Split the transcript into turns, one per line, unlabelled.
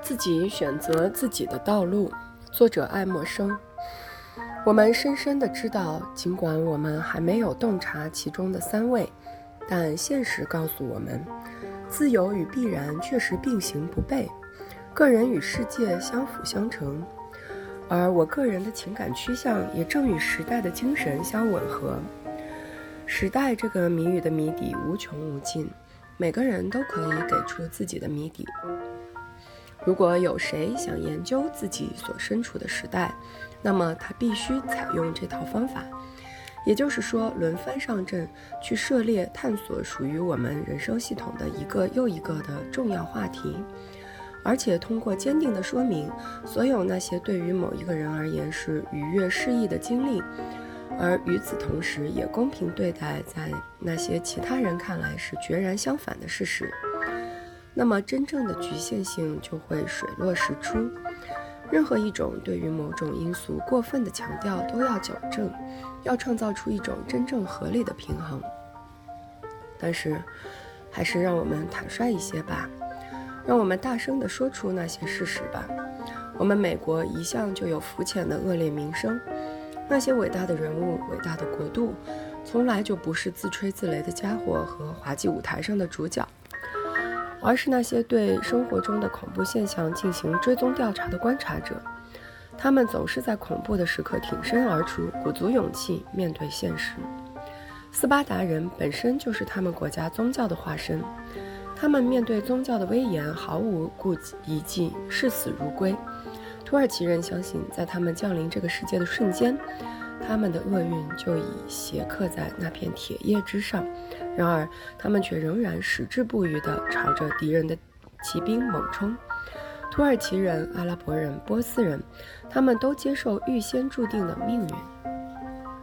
自己选择自己的道路。作者爱默生。我们深深的知道，尽管我们还没有洞察其中的三位，但现实告诉我们，自由与必然确实并行不悖，个人与世界相辅相成。而我个人的情感趋向也正与时代的精神相吻合。时代这个谜语的谜底无穷无尽，每个人都可以给出自己的谜底。如果有谁想研究自己所身处的时代，那么他必须采用这套方法，也就是说，轮番上阵，去涉猎、探索属于我们人生系统的一个又一个的重要话题，而且通过坚定地说明所有那些对于某一个人而言是愉悦适意的经历，而与此同时也公平对待在那些其他人看来是决然相反的事实。那么，真正的局限性就会水落石出。任何一种对于某种因素过分的强调都要矫正，要创造出一种真正合理的平衡。但是，还是让我们坦率一些吧，让我们大声地说出那些事实吧。我们美国一向就有浮浅的恶劣名声，那些伟大的人物、伟大的国度，从来就不是自吹自擂的家伙和滑稽舞台上的主角。而是那些对生活中的恐怖现象进行追踪调查的观察者，他们总是在恐怖的时刻挺身而出，鼓足勇气面对现实。斯巴达人本身就是他们国家宗教的化身，他们面对宗教的威严毫无顾忌，视死如归。土耳其人相信，在他们降临这个世界的瞬间。他们的厄运就已斜刻在那片铁叶之上，然而他们却仍然矢志不渝地朝着敌人的骑兵猛冲。土耳其人、阿拉伯人、波斯人，他们都接受预先注定的命运。